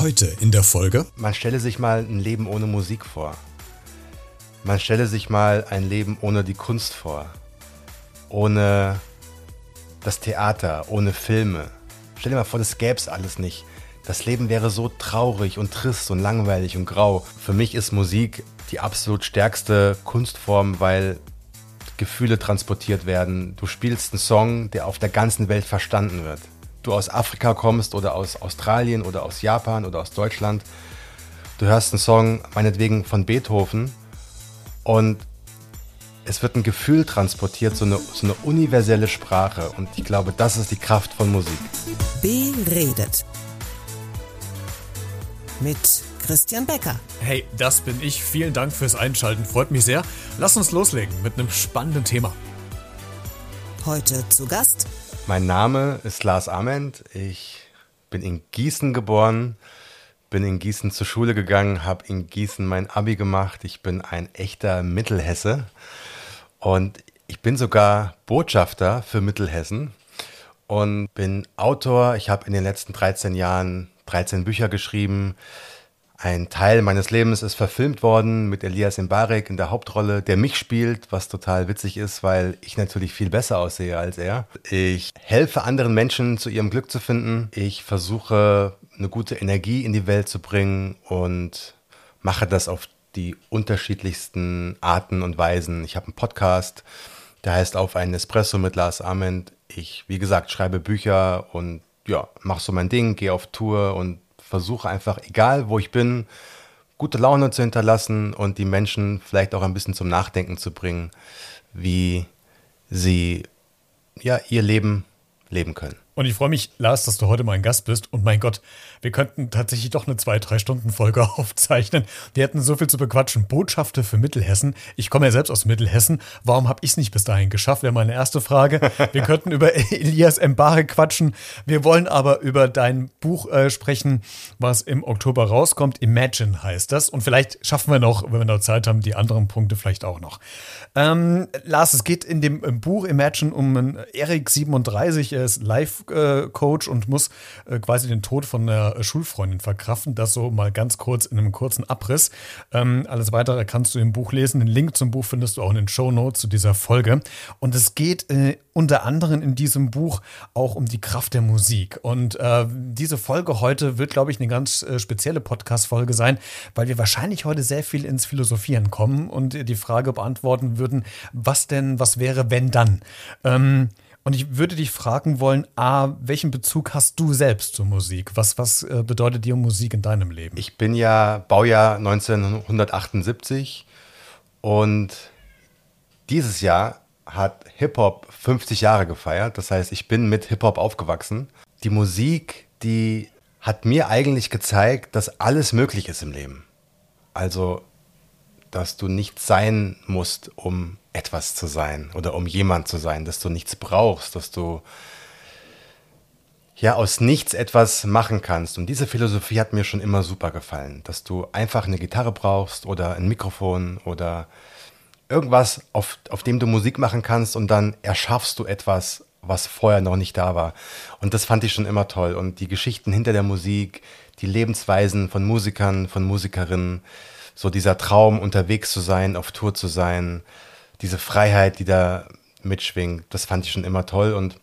Heute in der Folge. Man stelle sich mal ein Leben ohne Musik vor. Man stelle sich mal ein Leben ohne die Kunst vor. Ohne das Theater, ohne Filme. Stell dir mal vor, das gäbe es alles nicht. Das Leben wäre so traurig und trist und langweilig und grau. Für mich ist Musik die absolut stärkste Kunstform, weil Gefühle transportiert werden. Du spielst einen Song, der auf der ganzen Welt verstanden wird du aus Afrika kommst oder aus Australien oder aus Japan oder aus Deutschland. Du hörst einen Song, meinetwegen von Beethoven, und es wird ein Gefühl transportiert, so eine, so eine universelle Sprache. Und ich glaube, das ist die Kraft von Musik. Beredet. Mit Christian Becker. Hey, das bin ich. Vielen Dank fürs Einschalten. Freut mich sehr. Lass uns loslegen mit einem spannenden Thema. Heute zu Gast mein Name ist Lars Ament. Ich bin in Gießen geboren, bin in Gießen zur Schule gegangen, habe in Gießen mein Abi gemacht. Ich bin ein echter Mittelhesse und ich bin sogar Botschafter für Mittelhessen und bin Autor. Ich habe in den letzten 13 Jahren 13 Bücher geschrieben. Ein Teil meines Lebens ist verfilmt worden mit Elias Mbarek in der Hauptrolle, der mich spielt, was total witzig ist, weil ich natürlich viel besser aussehe als er. Ich helfe anderen Menschen zu ihrem Glück zu finden. Ich versuche eine gute Energie in die Welt zu bringen und mache das auf die unterschiedlichsten Arten und Weisen. Ich habe einen Podcast, der heißt Auf einen Espresso mit Lars Ament. Ich, wie gesagt, schreibe Bücher und ja, mache so mein Ding, gehe auf Tour und versuche einfach, egal wo ich bin, gute Laune zu hinterlassen und die Menschen vielleicht auch ein bisschen zum Nachdenken zu bringen, wie sie ja ihr Leben leben können. Und ich freue mich, Lars, dass du heute mein Gast bist. Und mein Gott, wir könnten tatsächlich doch eine zwei, drei Stunden Folge aufzeichnen. Wir hätten so viel zu bequatschen. Botschafter für Mittelhessen. Ich komme ja selbst aus Mittelhessen. Warum habe ich es nicht bis dahin geschafft? Wäre meine erste Frage. Wir könnten über Elias Mbare quatschen. Wir wollen aber über dein Buch äh, sprechen, was im Oktober rauskommt. Imagine heißt das. Und vielleicht schaffen wir noch, wenn wir noch Zeit haben, die anderen Punkte vielleicht auch noch. Ähm, Lars, es geht in dem Buch Imagine um Erik 37. Er ist live Coach und muss äh, quasi den Tod von einer Schulfreundin verkraften. Das so mal ganz kurz in einem kurzen Abriss. Ähm, alles weitere kannst du im Buch lesen. Den Link zum Buch findest du auch in den Show Notes zu dieser Folge. Und es geht äh, unter anderem in diesem Buch auch um die Kraft der Musik. Und äh, diese Folge heute wird, glaube ich, eine ganz spezielle Podcast-Folge sein, weil wir wahrscheinlich heute sehr viel ins Philosophieren kommen und die Frage beantworten würden, was denn, was wäre, wenn dann? Ähm, und ich würde dich fragen wollen, A, welchen Bezug hast du selbst zur Musik? Was, was äh, bedeutet dir Musik in deinem Leben? Ich bin ja Baujahr 1978 und dieses Jahr hat Hip-Hop 50 Jahre gefeiert. Das heißt, ich bin mit Hip-Hop aufgewachsen. Die Musik, die hat mir eigentlich gezeigt, dass alles möglich ist im Leben. Also, dass du nicht sein musst, um etwas zu sein oder um jemand zu sein, dass du nichts brauchst, dass du ja aus nichts etwas machen kannst. Und diese Philosophie hat mir schon immer super gefallen, dass du einfach eine Gitarre brauchst oder ein Mikrofon oder irgendwas, auf, auf dem du Musik machen kannst und dann erschaffst du etwas, was vorher noch nicht da war. Und das fand ich schon immer toll. Und die Geschichten hinter der Musik, die Lebensweisen von Musikern, von Musikerinnen, so dieser Traum, unterwegs zu sein, auf Tour zu sein, diese Freiheit, die da mitschwingt, das fand ich schon immer toll und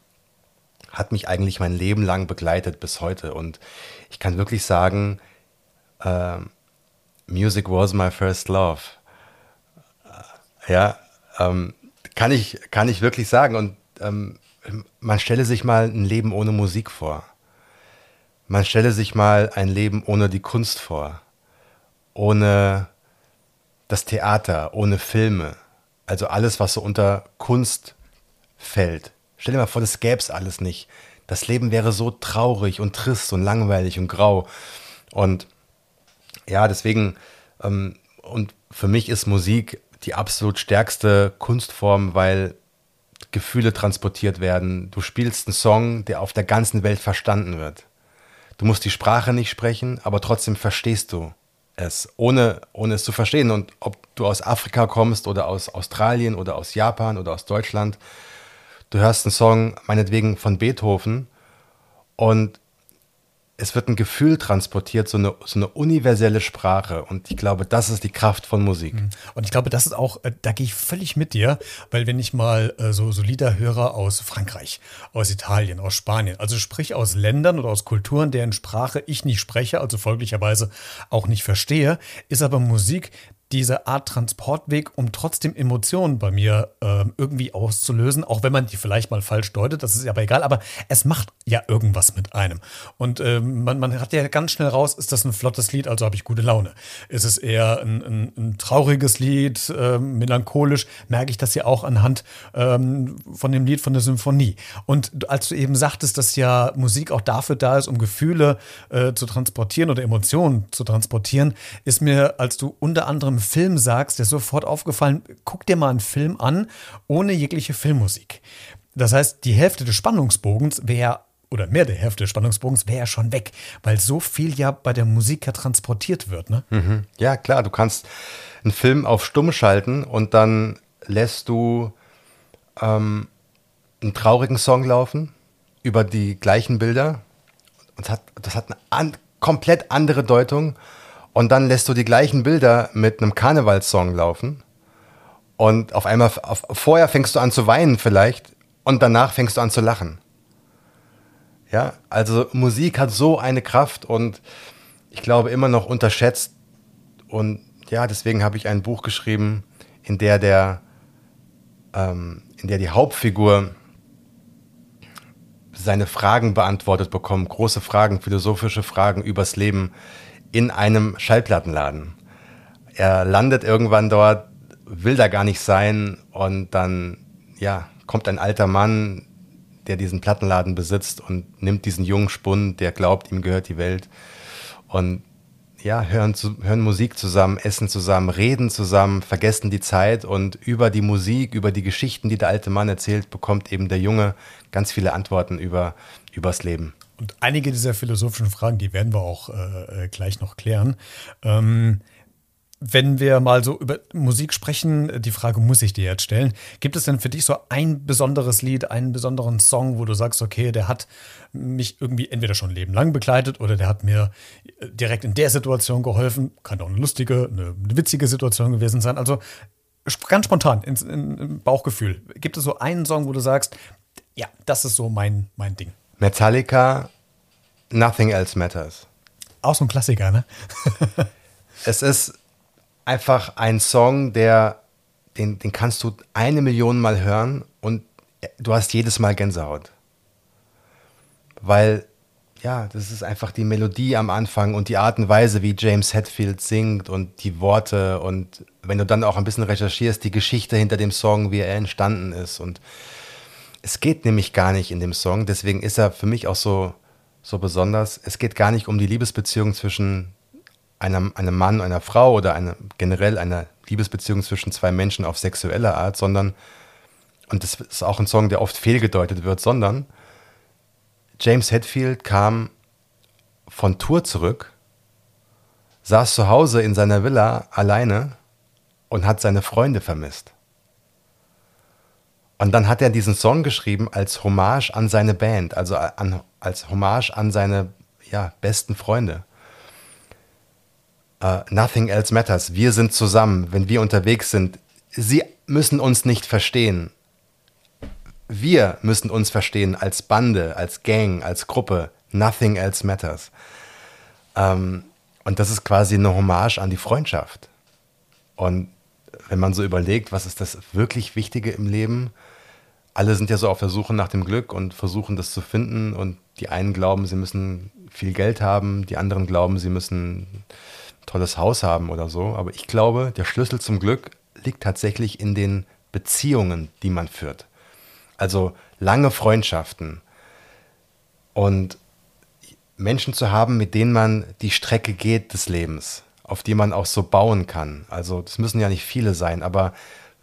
hat mich eigentlich mein Leben lang begleitet bis heute. Und ich kann wirklich sagen, äh, Music was my first love. Äh, ja, ähm, kann, ich, kann ich wirklich sagen. Und ähm, man stelle sich mal ein Leben ohne Musik vor. Man stelle sich mal ein Leben ohne die Kunst vor. Ohne das Theater, ohne Filme also alles, was so unter Kunst fällt. Stell dir mal vor, das gäbe es alles nicht. Das Leben wäre so traurig und trist und langweilig und grau. Und ja, deswegen, ähm, und für mich ist Musik die absolut stärkste Kunstform, weil Gefühle transportiert werden. Du spielst einen Song, der auf der ganzen Welt verstanden wird. Du musst die Sprache nicht sprechen, aber trotzdem verstehst du es, ohne, ohne es zu verstehen. Und ob du aus Afrika kommst oder aus Australien oder aus Japan oder aus Deutschland, du hörst einen Song meinetwegen von Beethoven und es wird ein Gefühl transportiert, so eine, so eine universelle Sprache. Und ich glaube, das ist die Kraft von Musik. Mhm. Und ich glaube, das ist auch, äh, da gehe ich völlig mit dir, weil wenn ich mal äh, so, so Lieder höre aus Frankreich, aus Italien, aus Spanien, also sprich aus Ländern oder aus Kulturen, deren Sprache ich nicht spreche, also folglicherweise auch nicht verstehe, ist aber Musik, diese Art Transportweg, um trotzdem Emotionen bei mir äh, irgendwie auszulösen, auch wenn man die vielleicht mal falsch deutet, das ist aber egal, aber es macht ja irgendwas mit einem. Und äh, man, man hat ja ganz schnell raus, ist das ein flottes Lied, also habe ich gute Laune. Ist es eher ein, ein, ein trauriges Lied, äh, melancholisch, merke ich das ja auch anhand ähm, von dem Lied von der Symphonie. Und als du eben sagtest, dass ja Musik auch dafür da ist, um Gefühle äh, zu transportieren oder Emotionen zu transportieren, ist mir, als du unter anderem Film sagst, der sofort aufgefallen, guck dir mal einen Film an, ohne jegliche Filmmusik. Das heißt, die Hälfte des Spannungsbogens wäre oder mehr der Hälfte des Spannungsbogens wäre ja schon weg, weil so viel ja bei der Musik ja transportiert wird. Ne? Mhm. Ja, klar, du kannst einen Film auf Stumm schalten und dann lässt du ähm, einen traurigen Song laufen über die gleichen Bilder. Und das hat, das hat eine an, komplett andere Deutung und dann lässt du die gleichen Bilder mit einem Karnevalssong laufen. Und auf einmal, auf, vorher fängst du an zu weinen vielleicht und danach fängst du an zu lachen. Ja, also Musik hat so eine Kraft und ich glaube immer noch unterschätzt. Und ja, deswegen habe ich ein Buch geschrieben, in der der, ähm, in der die Hauptfigur seine Fragen beantwortet bekommt, große Fragen, philosophische Fragen übers Leben, in einem Schallplattenladen. Er landet irgendwann dort, will da gar nicht sein und dann, ja, kommt ein alter Mann, der diesen Plattenladen besitzt und nimmt diesen jungen Spund, der glaubt, ihm gehört die Welt und ja, hören, hören Musik zusammen, essen zusammen, reden zusammen, vergessen die Zeit und über die Musik, über die Geschichten, die der alte Mann erzählt, bekommt eben der Junge ganz viele Antworten über, übers Leben. Und einige dieser philosophischen Fragen, die werden wir auch äh, äh, gleich noch klären. Ähm, wenn wir mal so über Musik sprechen, die Frage muss ich dir jetzt stellen. Gibt es denn für dich so ein besonderes Lied, einen besonderen Song, wo du sagst, okay, der hat mich irgendwie entweder schon ein Leben lang begleitet oder der hat mir direkt in der Situation geholfen? Kann auch eine lustige, eine, witzige Situation gewesen sein. Also ganz spontan, im Bauchgefühl. Gibt es so einen Song, wo du sagst, ja, das ist so mein, mein Ding? Metallica, Nothing Else Matters. Auch so ein Klassiker, ne? es ist einfach ein Song, der, den, den kannst du eine Million Mal hören und du hast jedes Mal Gänsehaut. Weil, ja, das ist einfach die Melodie am Anfang und die Art und Weise, wie James Hetfield singt und die Worte und wenn du dann auch ein bisschen recherchierst, die Geschichte hinter dem Song, wie er entstanden ist und es geht nämlich gar nicht in dem Song, deswegen ist er für mich auch so, so besonders. Es geht gar nicht um die Liebesbeziehung zwischen einem, einem Mann einer Frau oder eine, generell einer Liebesbeziehung zwischen zwei Menschen auf sexuelle Art, sondern, und das ist auch ein Song, der oft fehlgedeutet wird, sondern James Hetfield kam von Tour zurück, saß zu Hause in seiner Villa alleine und hat seine Freunde vermisst. Und dann hat er diesen Song geschrieben als Hommage an seine Band, also an, als Hommage an seine ja, besten Freunde. Uh, nothing else matters. Wir sind zusammen, wenn wir unterwegs sind. Sie müssen uns nicht verstehen. Wir müssen uns verstehen als Bande, als Gang, als Gruppe. Nothing else matters. Um, ähm, und das ist quasi eine Hommage an die Freundschaft. Und wenn man so überlegt, was ist das wirklich Wichtige im Leben? Alle sind ja so auf der Suche nach dem Glück und versuchen das zu finden. Und die einen glauben, sie müssen viel Geld haben, die anderen glauben, sie müssen ein tolles Haus haben oder so. Aber ich glaube, der Schlüssel zum Glück liegt tatsächlich in den Beziehungen, die man führt. Also lange Freundschaften und Menschen zu haben, mit denen man die Strecke geht des Lebens auf die man auch so bauen kann. Also das müssen ja nicht viele sein, aber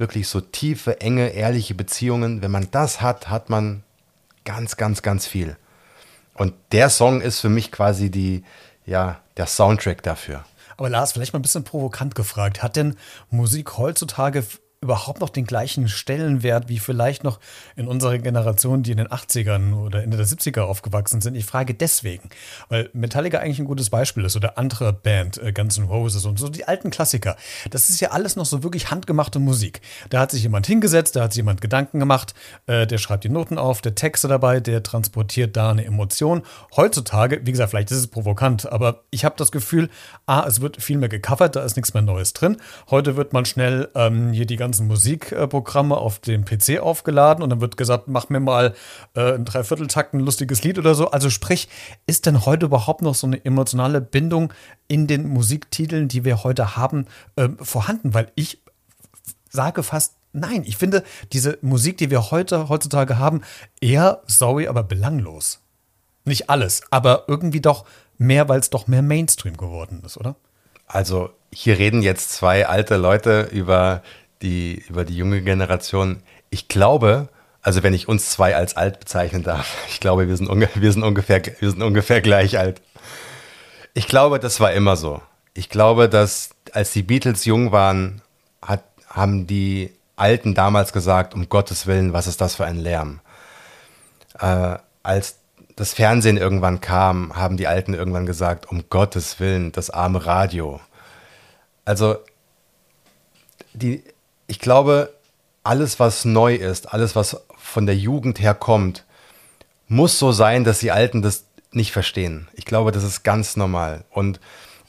wirklich so tiefe, enge, ehrliche Beziehungen, wenn man das hat, hat man ganz, ganz, ganz viel. Und der Song ist für mich quasi die, ja, der Soundtrack dafür. Aber Lars, vielleicht mal ein bisschen provokant gefragt. Hat denn Musik heutzutage überhaupt noch den gleichen Stellenwert wie vielleicht noch in unserer Generation, die in den 80ern oder Ende der 70er aufgewachsen sind? Ich frage deswegen, weil Metallica eigentlich ein gutes Beispiel ist oder andere Band, äh, Guns N' Roses und so die alten Klassiker. Das ist ja alles noch so wirklich handgemachte Musik. Da hat sich jemand hingesetzt, da hat sich jemand Gedanken gemacht, äh, der schreibt die Noten auf, der Texte dabei, der transportiert da eine Emotion. Heutzutage, wie gesagt, vielleicht ist es provokant, aber ich habe das Gefühl, A, es wird viel mehr gecovert, da ist nichts mehr Neues drin. Heute wird man schnell ähm, hier die ganze ganzen Musikprogramme auf dem PC aufgeladen und dann wird gesagt, mach mir mal äh, ein Dreivierteltakt ein lustiges Lied oder so. Also sprich, ist denn heute überhaupt noch so eine emotionale Bindung in den Musiktiteln, die wir heute haben, äh, vorhanden? Weil ich sage fast nein. Ich finde diese Musik, die wir heute heutzutage haben, eher, sorry, aber belanglos. Nicht alles, aber irgendwie doch mehr, weil es doch mehr Mainstream geworden ist, oder? Also hier reden jetzt zwei alte Leute über die, über die junge Generation. Ich glaube, also wenn ich uns zwei als alt bezeichnen darf, ich glaube, wir sind, wir sind, ungefähr, wir sind ungefähr gleich alt. Ich glaube, das war immer so. Ich glaube, dass als die Beatles jung waren, hat, haben die Alten damals gesagt, um Gottes Willen, was ist das für ein Lärm? Äh, als das Fernsehen irgendwann kam, haben die Alten irgendwann gesagt, um Gottes Willen, das arme Radio. Also die, ich glaube, alles, was neu ist, alles, was von der Jugend her kommt, muss so sein, dass die Alten das nicht verstehen. Ich glaube, das ist ganz normal. Und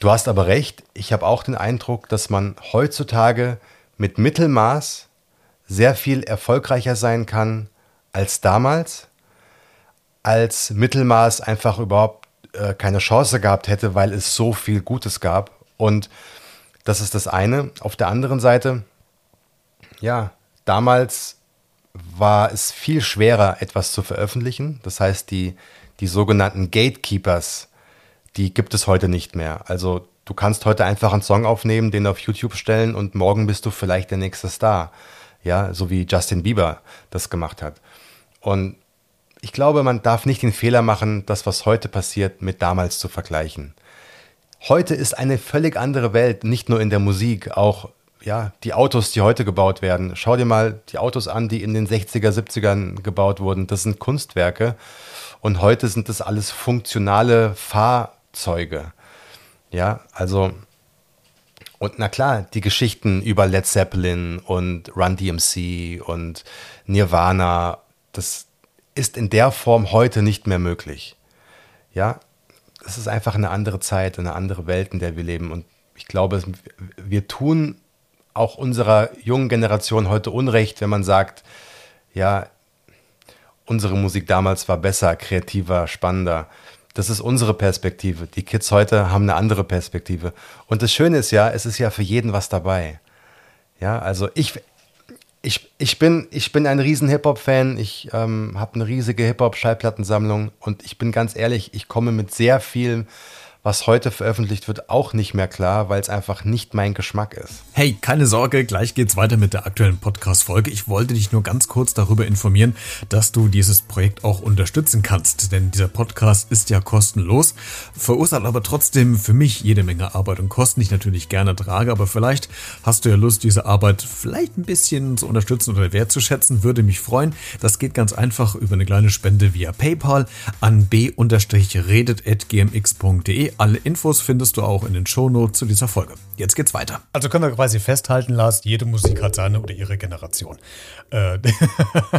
du hast aber recht, ich habe auch den Eindruck, dass man heutzutage mit Mittelmaß sehr viel erfolgreicher sein kann als damals, als Mittelmaß einfach überhaupt äh, keine Chance gehabt hätte, weil es so viel Gutes gab. Und das ist das eine. Auf der anderen Seite, ja, damals war es viel schwerer, etwas zu veröffentlichen. Das heißt, die, die sogenannten Gatekeepers, die gibt es heute nicht mehr. Also du kannst heute einfach einen Song aufnehmen, den auf YouTube stellen und morgen bist du vielleicht der nächste Star. Ja, so wie Justin Bieber das gemacht hat. Und ich glaube, man darf nicht den Fehler machen, das, was heute passiert, mit damals zu vergleichen. Heute ist eine völlig andere Welt, nicht nur in der Musik, auch ja, die Autos, die heute gebaut werden. Schau dir mal die Autos an, die in den 60er, 70ern gebaut wurden. Das sind Kunstwerke. Und heute sind das alles funktionale Fahrzeuge. Ja, also, und na klar, die Geschichten über Led Zeppelin und Run DMC und Nirvana, das ist in der Form heute nicht mehr möglich. Ja, es ist einfach eine andere Zeit, eine andere Welt, in der wir leben. Und ich glaube, wir tun auch unserer jungen Generation heute Unrecht, wenn man sagt, ja, unsere Musik damals war besser, kreativer, spannender. Das ist unsere Perspektive. Die Kids heute haben eine andere Perspektive. Und das Schöne ist ja, es ist ja für jeden was dabei. Ja, also ich, ich, ich, bin, ich bin ein riesen Hip-Hop-Fan. Ich ähm, habe eine riesige Hip-Hop-Schallplattensammlung. Und ich bin ganz ehrlich, ich komme mit sehr viel was heute veröffentlicht wird, auch nicht mehr klar, weil es einfach nicht mein Geschmack ist. Hey, keine Sorge, gleich geht's weiter mit der aktuellen Podcast-Folge. Ich wollte dich nur ganz kurz darüber informieren, dass du dieses Projekt auch unterstützen kannst, denn dieser Podcast ist ja kostenlos, verursacht aber trotzdem für mich jede Menge Arbeit und Kosten, die ich natürlich gerne trage, aber vielleicht hast du ja Lust, diese Arbeit vielleicht ein bisschen zu unterstützen oder wertzuschätzen, würde mich freuen. Das geht ganz einfach über eine kleine Spende via PayPal an b-redet.gmx.de alle Infos findest du auch in den Shownotes zu dieser Folge. Jetzt geht's weiter. Also können wir quasi festhalten, Lars, jede Musik hat seine oder ihre Generation. Äh,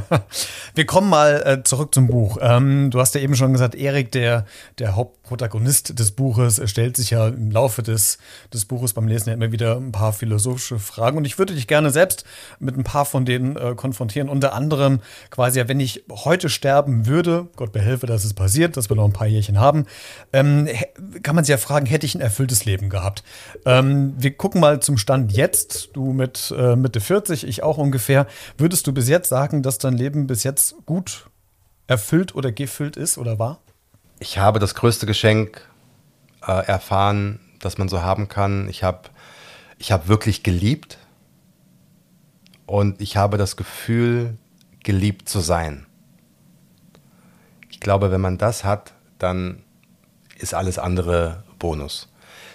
wir kommen mal äh, zurück zum Buch. Ähm, du hast ja eben schon gesagt, Erik, der, der Hauptprotagonist des Buches, stellt sich ja im Laufe des, des Buches beim Lesen ja immer wieder ein paar philosophische Fragen. Und ich würde dich gerne selbst mit ein paar von denen äh, konfrontieren. Unter anderem quasi, wenn ich heute sterben würde, Gott behelfe, dass es passiert, dass wir noch ein paar Jährchen haben, ähm, kann man sich ja fragen, hätte ich ein erfülltes Leben gehabt? Ähm, wir gucken mal zum Stand jetzt. Du mit äh, Mitte 40, ich auch ungefähr. Würdest du bis jetzt sagen, dass dein Leben bis jetzt gut erfüllt oder gefüllt ist oder war? Ich habe das größte Geschenk äh, erfahren, das man so haben kann. Ich habe ich hab wirklich geliebt und ich habe das Gefühl, geliebt zu sein. Ich glaube, wenn man das hat, dann ist alles andere Bonus.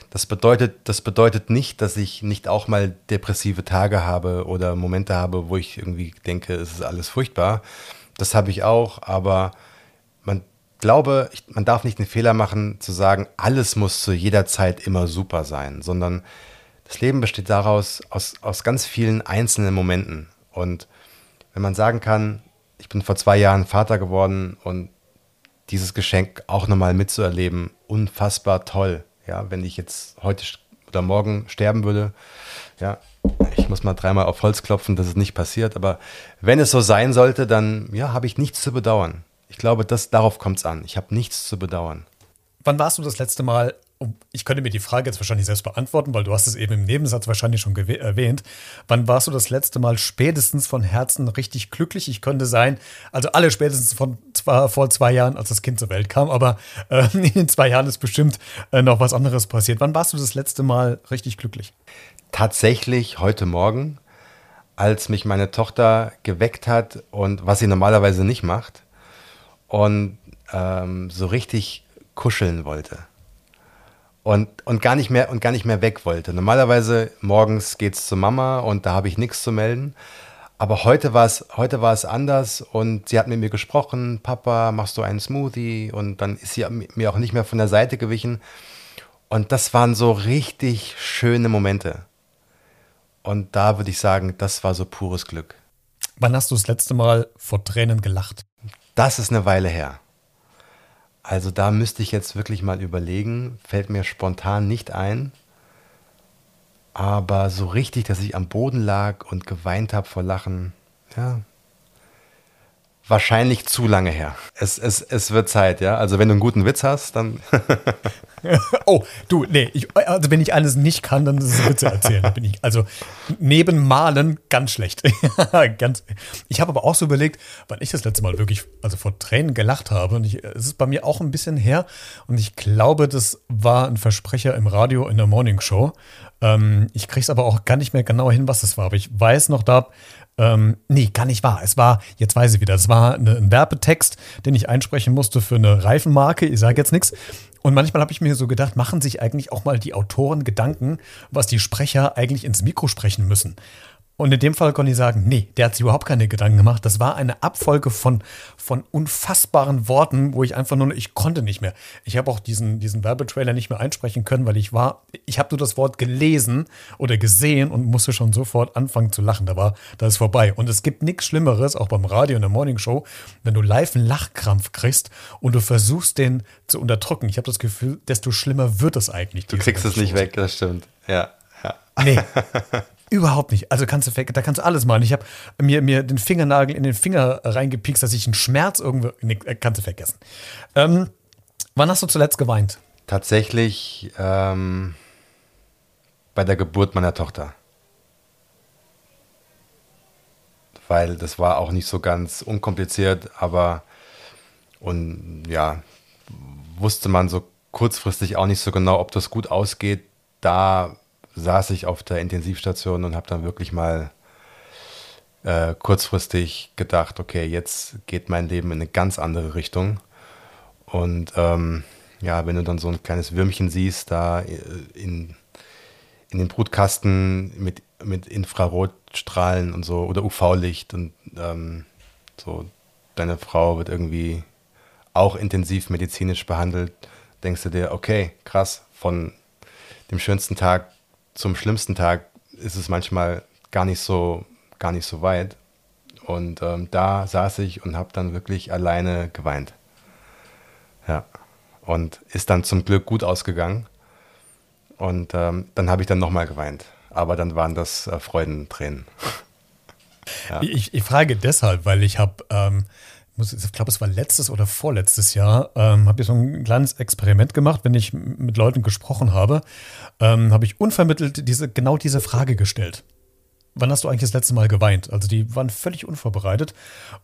Das bedeutet, das bedeutet nicht, dass ich nicht auch mal depressive Tage habe oder Momente habe, wo ich irgendwie denke, es ist alles furchtbar. Das habe ich auch, aber man glaube, ich, man darf nicht den Fehler machen, zu sagen, alles muss zu jeder Zeit immer super sein, sondern das Leben besteht daraus, aus, aus ganz vielen einzelnen Momenten. Und wenn man sagen kann, ich bin vor zwei Jahren Vater geworden und dieses Geschenk auch nochmal mitzuerleben, unfassbar toll. Ja, wenn ich jetzt heute oder morgen sterben würde, ja, ich muss mal dreimal auf Holz klopfen, dass es nicht passiert, aber wenn es so sein sollte, dann ja, habe ich nichts zu bedauern. Ich glaube, das, darauf kommt es an. Ich habe nichts zu bedauern. Wann warst du das letzte Mal ich könnte mir die Frage jetzt wahrscheinlich selbst beantworten, weil du hast es eben im Nebensatz wahrscheinlich schon erwähnt. Wann warst du das letzte Mal spätestens von Herzen richtig glücklich? Ich könnte sein, also alle spätestens von zwar vor zwei Jahren, als das Kind zur Welt kam, aber äh, in den zwei Jahren ist bestimmt äh, noch was anderes passiert. Wann warst du das letzte Mal richtig glücklich? Tatsächlich heute Morgen, als mich meine Tochter geweckt hat und was sie normalerweise nicht macht und ähm, so richtig kuscheln wollte und, und, gar nicht mehr, und gar nicht mehr weg wollte. Normalerweise morgens geht es zu Mama und da habe ich nichts zu melden. Aber heute war es heute war es anders und sie hat mit mir gesprochen, Papa, machst du einen Smoothie? Und dann ist sie mir auch nicht mehr von der Seite gewichen. Und das waren so richtig schöne Momente. Und da würde ich sagen, das war so pures Glück. Wann hast du das letzte Mal vor Tränen gelacht? Das ist eine Weile her. Also da müsste ich jetzt wirklich mal überlegen, fällt mir spontan nicht ein. Aber so richtig, dass ich am Boden lag und geweint habe vor Lachen, ja, wahrscheinlich zu lange her. Es, es, es wird Zeit, ja. Also wenn du einen guten Witz hast, dann. oh, du, nee, ich, also wenn ich alles nicht kann, dann ist es Witze erzählen. bin ich, also neben Malen ganz schlecht. ganz, ich habe aber auch so überlegt, wann ich das letzte Mal wirklich, also vor Tränen gelacht habe. Und ich, es ist bei mir auch ein bisschen her. Und ich glaube, das war ein Versprecher im Radio in der Morning Show. Ähm, ich kriege es aber auch gar nicht mehr genau hin, was das war. Aber ich weiß noch, da ähm, nee, gar nicht wahr. Es war, jetzt weiß ich wieder, es war eine, ein Werbetext, den ich einsprechen musste für eine Reifenmarke. Ich sage jetzt nichts. Und manchmal habe ich mir so gedacht, machen sich eigentlich auch mal die Autoren Gedanken, was die Sprecher eigentlich ins Mikro sprechen müssen. Und in dem Fall konnte ich sagen, nee, der hat sich überhaupt keine Gedanken gemacht. Das war eine Abfolge von, von unfassbaren Worten, wo ich einfach nur, ich konnte nicht mehr. Ich habe auch diesen, diesen Werbetrailer nicht mehr einsprechen können, weil ich war, ich habe nur das Wort gelesen oder gesehen und musste schon sofort anfangen zu lachen. Da war, da ist vorbei. Und es gibt nichts Schlimmeres, auch beim Radio in der Morning Show, wenn du live einen Lachkrampf kriegst und du versuchst, den zu unterdrücken. Ich habe das Gefühl, desto schlimmer wird es eigentlich. Du kriegst es nicht weg, das stimmt. Ja. ja. Nee. Überhaupt nicht. Also kannst du, da kannst du alles machen. Ich habe mir, mir den Fingernagel in den Finger reingepikst, dass ich einen Schmerz irgendwo. Nee, äh, kannst du vergessen. Ähm, wann hast du zuletzt geweint? Tatsächlich ähm, bei der Geburt meiner Tochter. Weil das war auch nicht so ganz unkompliziert, aber und ja, wusste man so kurzfristig auch nicht so genau, ob das gut ausgeht. Da saß ich auf der Intensivstation und habe dann wirklich mal äh, kurzfristig gedacht, okay, jetzt geht mein Leben in eine ganz andere Richtung. Und ähm, ja, wenn du dann so ein kleines Würmchen siehst, da äh, in, in den Brutkasten mit, mit Infrarotstrahlen und so oder UV-Licht und ähm, so, deine Frau wird irgendwie auch intensiv medizinisch behandelt, denkst du dir, okay, krass, von dem schönsten Tag zum schlimmsten Tag ist es manchmal gar nicht so, gar nicht so weit. Und ähm, da saß ich und habe dann wirklich alleine geweint. Ja. Und ist dann zum Glück gut ausgegangen. Und ähm, dann habe ich dann nochmal geweint. Aber dann waren das äh, Freudentränen. ja. ich, ich, frage deshalb, weil ich habe ähm, ich glaube, es war letztes oder vorletztes Jahr, ähm, habe ich so ein kleines Experiment gemacht, wenn ich mit Leuten gesprochen habe, ähm, habe ich unvermittelt diese, genau diese Frage gestellt. Wann hast du eigentlich das letzte Mal geweint? Also die waren völlig unvorbereitet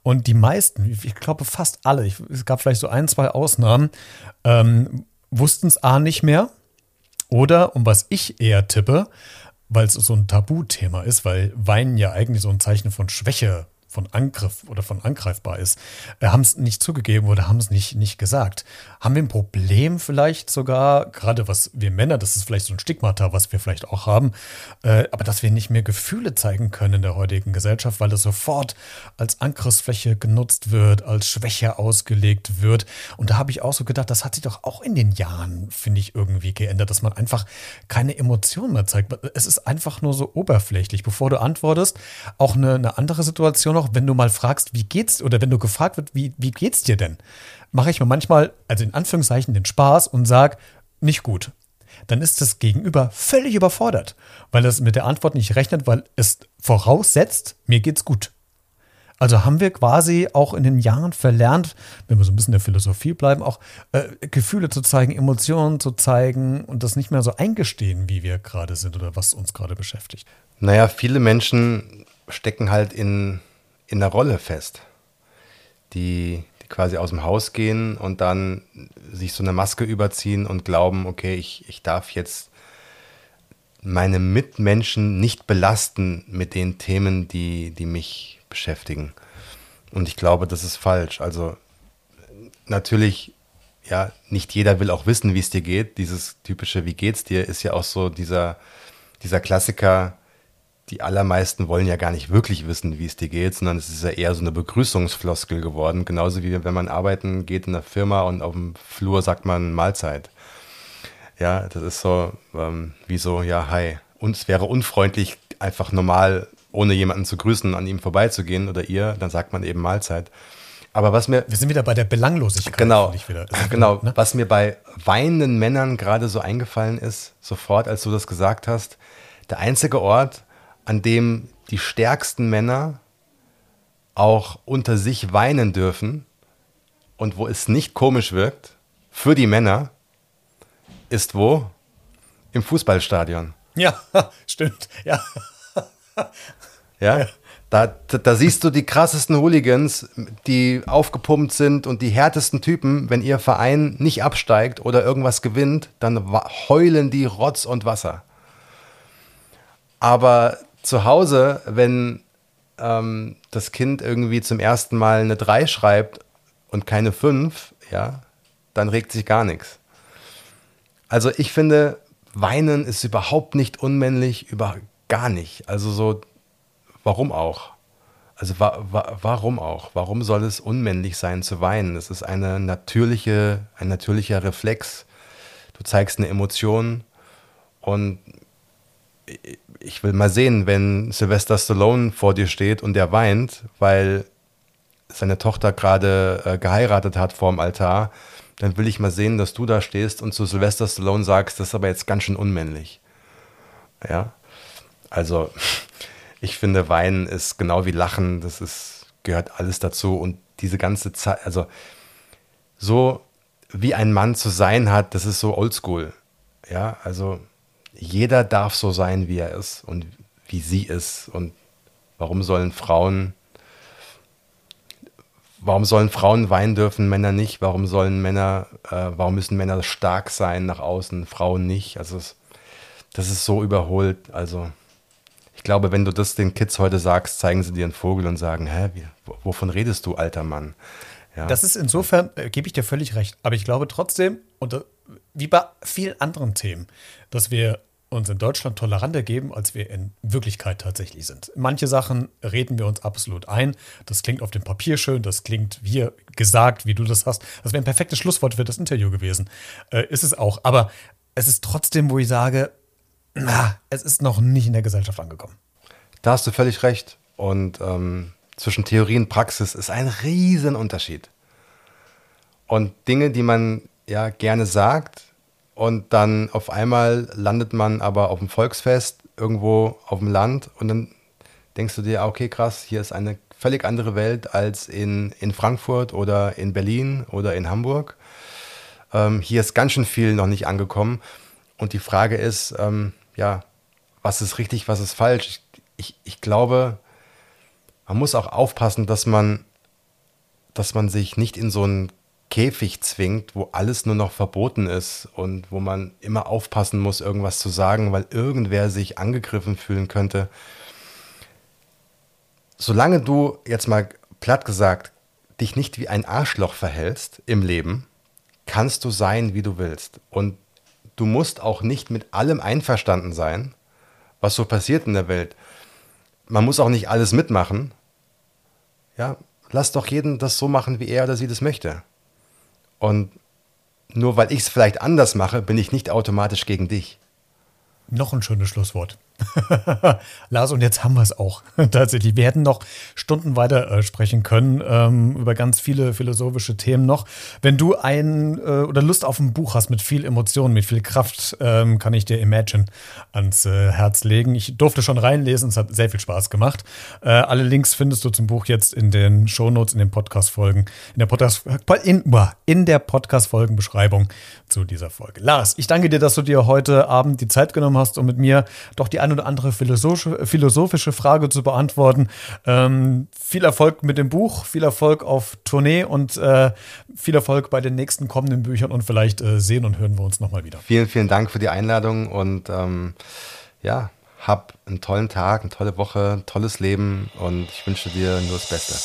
und die meisten, ich glaube fast alle, ich, es gab vielleicht so ein, zwei Ausnahmen, ähm, wussten es A nicht mehr oder, um was ich eher tippe, weil es so ein Tabuthema ist, weil Weinen ja eigentlich so ein Zeichen von Schwäche von Angriff oder von angreifbar ist, äh, haben es nicht zugegeben oder haben es nicht, nicht gesagt. Haben wir ein Problem vielleicht sogar, gerade was wir Männer, das ist vielleicht so ein Stigmata, was wir vielleicht auch haben, äh, aber dass wir nicht mehr Gefühle zeigen können in der heutigen Gesellschaft, weil das sofort als Angriffsfläche genutzt wird, als Schwäche ausgelegt wird. Und da habe ich auch so gedacht, das hat sich doch auch in den Jahren, finde ich, irgendwie geändert, dass man einfach keine Emotionen mehr zeigt. Es ist einfach nur so oberflächlich. Bevor du antwortest, auch eine, eine andere Situation noch, wenn du mal fragst, wie geht's, oder wenn du gefragt wird, wie, wie geht's dir denn? Mache ich mir manchmal, also in Anführungszeichen, den Spaß und sag, nicht gut. Dann ist das Gegenüber völlig überfordert, weil es mit der Antwort nicht rechnet, weil es voraussetzt, mir geht's gut. Also haben wir quasi auch in den Jahren verlernt, wenn wir so ein bisschen der Philosophie bleiben, auch äh, Gefühle zu zeigen, Emotionen zu zeigen und das nicht mehr so eingestehen, wie wir gerade sind oder was uns gerade beschäftigt. Naja, viele Menschen stecken halt in, in einer Rolle fest, die, die quasi aus dem Haus gehen und dann sich so eine Maske überziehen und glauben, okay, ich, ich darf jetzt meine Mitmenschen nicht belasten mit den Themen, die, die mich beschäftigen. Und ich glaube, das ist falsch. Also natürlich, ja, nicht jeder will auch wissen, wie es dir geht. Dieses typische, wie geht's dir, ist ja auch so dieser, dieser Klassiker, die allermeisten wollen ja gar nicht wirklich wissen, wie es dir geht, sondern es ist ja eher so eine Begrüßungsfloskel geworden. Genauso wie wenn man arbeiten geht in der Firma und auf dem Flur sagt man Mahlzeit. Ja, das ist so ähm, wie so, ja, hi. Und es wäre unfreundlich, einfach normal ohne jemanden zu grüßen, an ihm vorbeizugehen oder ihr, dann sagt man eben Mahlzeit. Aber was mir. Wir sind wieder bei der Belanglosigkeit. Genau. Wieder, genau. Ne? Was mir bei weinenden Männern gerade so eingefallen ist, sofort, als du das gesagt hast, der einzige Ort, an dem die stärksten Männer auch unter sich weinen dürfen und wo es nicht komisch wirkt, für die Männer, ist wo? Im Fußballstadion. Ja, stimmt. Ja. Ja. Da, da, siehst du die krassesten Hooligans, die aufgepumpt sind und die härtesten Typen, wenn ihr Verein nicht absteigt oder irgendwas gewinnt, dann heulen die Rotz und Wasser. Aber zu Hause, wenn ähm, das Kind irgendwie zum ersten Mal eine 3 schreibt und keine 5, ja, dann regt sich gar nichts. Also ich finde, Weinen ist überhaupt nicht unmännlich, über gar nicht. Also so Warum auch? Also wa wa warum auch? Warum soll es unmännlich sein zu weinen? Es ist eine natürliche, ein natürlicher Reflex. Du zeigst eine Emotion und ich will mal sehen, wenn Sylvester Stallone vor dir steht und der weint, weil seine Tochter gerade äh, geheiratet hat vorm Altar, dann will ich mal sehen, dass du da stehst und zu Sylvester Stallone sagst, das ist aber jetzt ganz schön unmännlich. Ja, also ich finde, Weinen ist genau wie Lachen, das ist, gehört alles dazu. Und diese ganze Zeit, also so wie ein Mann zu sein hat, das ist so oldschool. Ja, also jeder darf so sein, wie er ist und wie sie ist. Und warum sollen Frauen, warum sollen Frauen weinen dürfen, Männer nicht? Warum sollen Männer, äh, warum müssen Männer stark sein nach außen, Frauen nicht? Also es, das ist so überholt. Also ich glaube, wenn du das den Kids heute sagst, zeigen sie dir einen Vogel und sagen, hä, wie, wovon redest du, alter Mann? Ja. Das ist insofern, äh, gebe ich dir völlig recht. Aber ich glaube trotzdem, und äh, wie bei vielen anderen Themen, dass wir uns in Deutschland toleranter geben, als wir in Wirklichkeit tatsächlich sind. Manche Sachen reden wir uns absolut ein. Das klingt auf dem Papier schön, das klingt wie gesagt, wie du das hast. Das wäre ein perfektes Schlusswort für das Interview gewesen. Äh, ist es auch. Aber es ist trotzdem, wo ich sage, na, es ist noch nicht in der Gesellschaft angekommen. Da hast du völlig recht. Und ähm, zwischen Theorie und Praxis ist ein Riesenunterschied. Und Dinge, die man ja gerne sagt, und dann auf einmal landet man aber auf dem Volksfest irgendwo auf dem Land und dann denkst du dir, ah, okay, krass, hier ist eine völlig andere Welt als in, in Frankfurt oder in Berlin oder in Hamburg. Ähm, hier ist ganz schön viel noch nicht angekommen. Und die Frage ist, ähm, ja, was ist richtig, was ist falsch. Ich, ich glaube, man muss auch aufpassen, dass man, dass man sich nicht in so einen Käfig zwingt, wo alles nur noch verboten ist und wo man immer aufpassen muss, irgendwas zu sagen, weil irgendwer sich angegriffen fühlen könnte. solange du jetzt mal platt gesagt dich nicht wie ein Arschloch verhältst im Leben, kannst du sein, wie du willst. Und du musst auch nicht mit allem einverstanden sein, was so passiert in der Welt. Man muss auch nicht alles mitmachen. Ja, lass doch jeden das so machen, wie er oder sie das möchte. Und nur weil ich es vielleicht anders mache, bin ich nicht automatisch gegen dich. Noch ein schönes Schlusswort. Lars, und jetzt haben wir es auch. Tatsächlich. Wir hätten noch Stunden weiter äh, sprechen können ähm, über ganz viele philosophische Themen noch. Wenn du ein äh, oder Lust auf ein Buch hast mit viel Emotion, mit viel Kraft, ähm, kann ich dir Imagine ans äh, Herz legen. Ich durfte schon reinlesen, es hat sehr viel Spaß gemacht. Äh, alle Links findest du zum Buch jetzt in den Shownotes, in den Podcast-Folgen, in der Podcast in, in Podcast-Folgenbeschreibung zu dieser Folge. Lars, ich danke dir, dass du dir heute Abend die Zeit genommen hast, um mit mir doch die ein oder andere philosophische, Frage zu beantworten. Ähm, viel Erfolg mit dem Buch, viel Erfolg auf Tournee und äh, viel Erfolg bei den nächsten kommenden Büchern und vielleicht äh, sehen und hören wir uns nochmal wieder. Vielen, vielen Dank für die Einladung und ähm, ja, hab einen tollen Tag, eine tolle Woche, ein tolles Leben und ich wünsche dir nur das Beste.